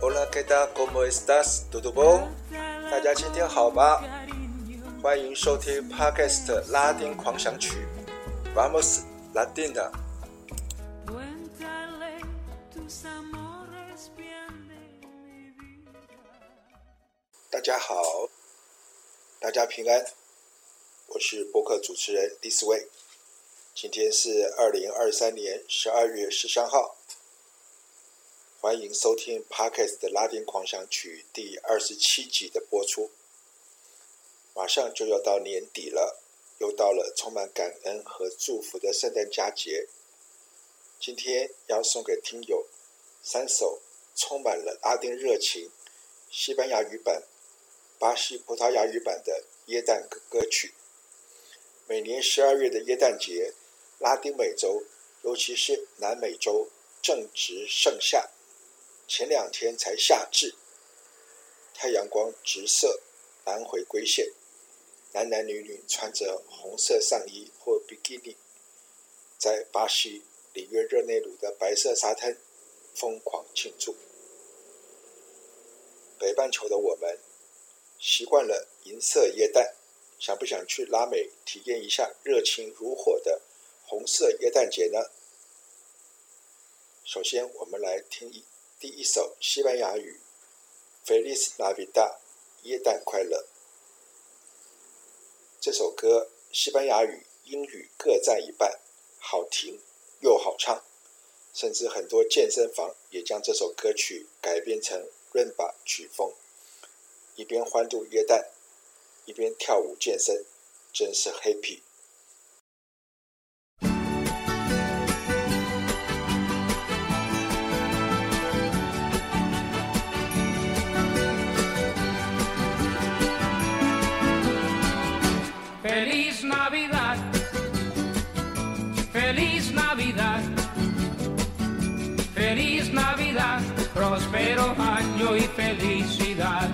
Hola, ¿qué tal? ¿Cómo estás? ¿Todo bien? 大家今天好吗？欢迎收听 Podcast 拉丁狂想曲，Vamos Latina。大家好，大家平安，我是播客主持人 This Way。今天是二零二三年十二月十三号。欢迎收听 Podcast 的拉丁狂想曲第二十七集的播出。马上就要到年底了，又到了充满感恩和祝福的圣诞佳节。今天要送给听友三首充满了拉丁热情、西班牙语版、巴西葡萄牙语版的耶诞歌曲。每年十二月的耶诞节，拉丁美洲，尤其是南美洲，正值盛夏。前两天才夏至，太阳光直射南回归线，男男女女穿着红色上衣或比基尼，在巴西里约热内卢的白色沙滩疯狂庆祝。北半球的我们习惯了银色耶诞，想不想去拉美体验一下热情如火的红色耶诞节呢？首先，我们来听一。第一首西班牙语，Feliz Navidad，耶诞快乐。这首歌西班牙语、英语各占一半，好听又好唱，甚至很多健身房也将这首歌曲改编成伦巴曲风，一边欢度耶诞，一边跳舞健身，真是 happy。Feliz Navidad，Feliz Navidad，Feliz Navidad，Prospero año y felicidad。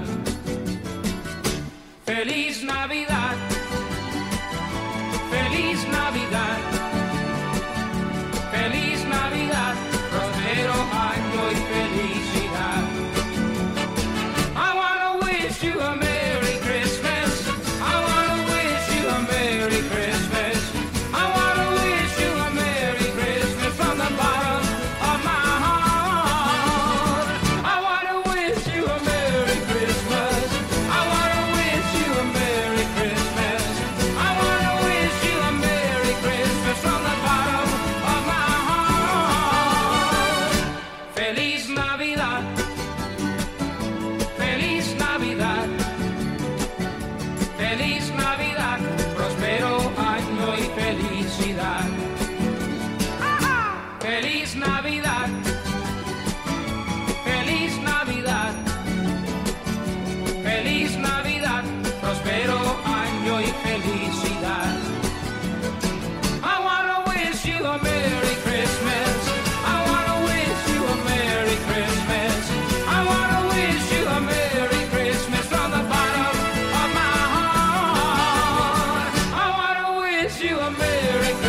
feliz Navidad.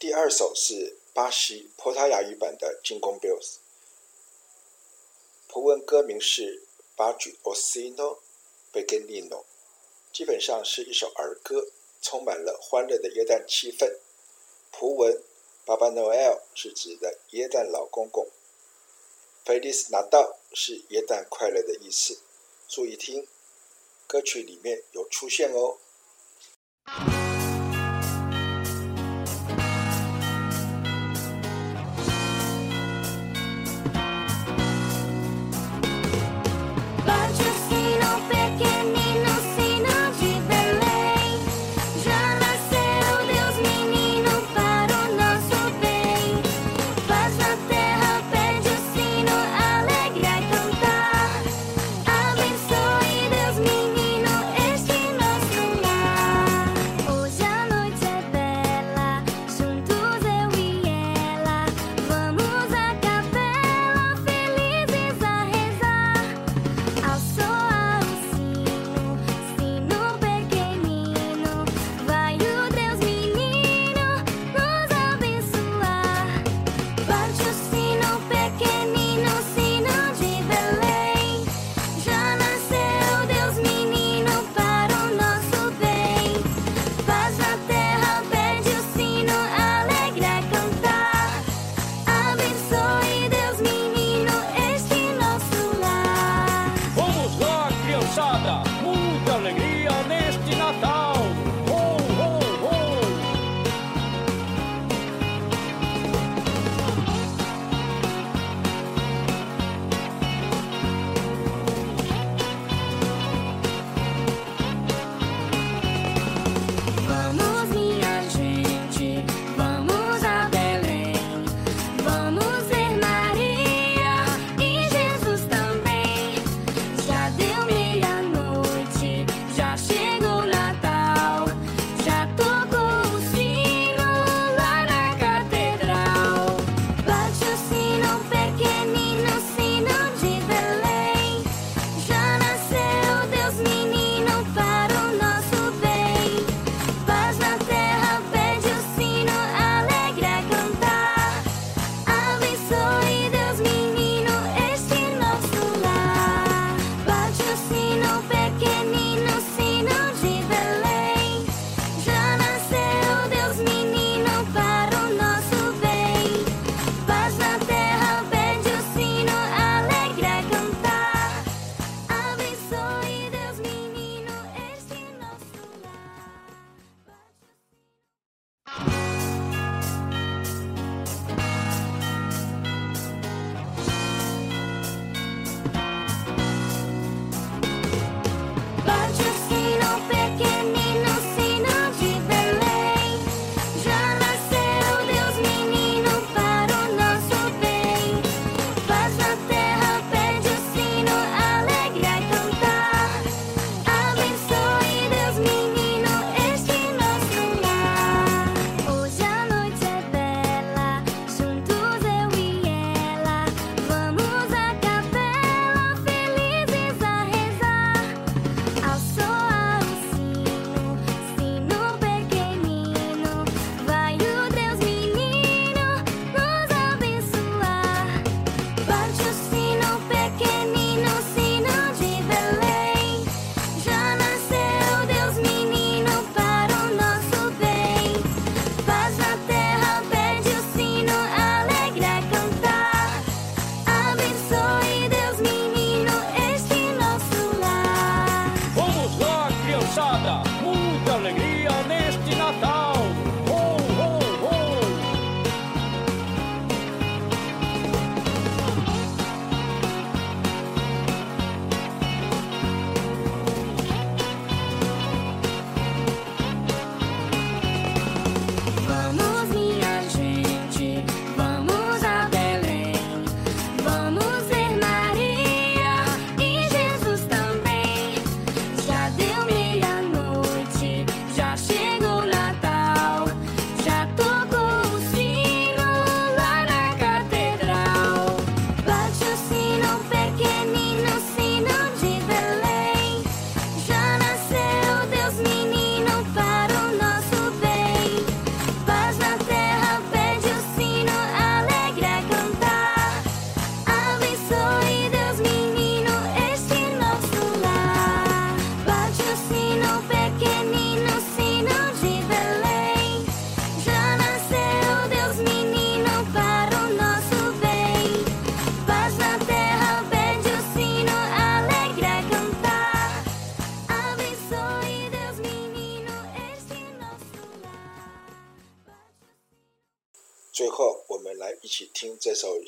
第二首是巴西葡萄牙语版的《进攻 Bills》，葡文歌名是《Bate o Sino Pequenino》，基本上是一首儿歌，充满了欢乐的耶诞气氛。葡文 “Papa Noel” 是指的耶诞老公公，“Feliz Natal” 是耶诞快乐的意思。注意听，歌曲里面有出现哦。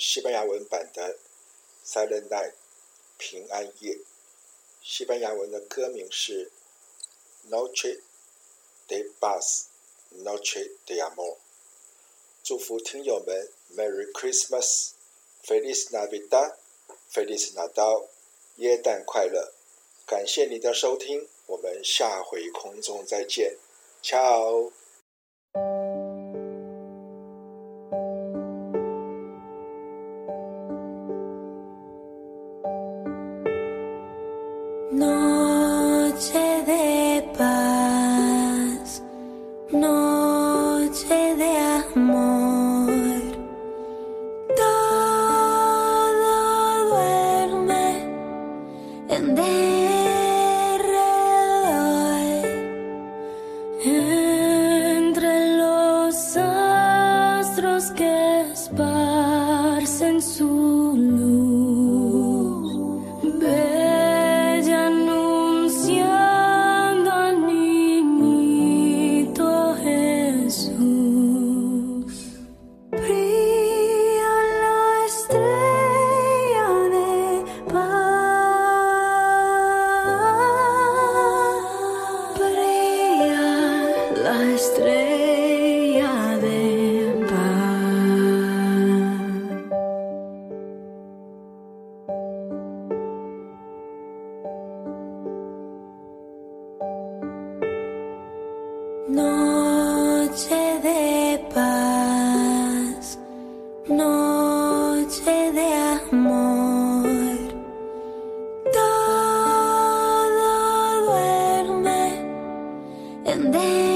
西班牙文版的《Silent Night》平安夜。西班牙文的歌名是《Noche de Paz》，Noche de Amor。祝福听友们 Merry Christmas，Feliz Navidad，Feliz Nadal，耶诞快乐！感谢你的收听，我们下回空中再见，Ciao。And then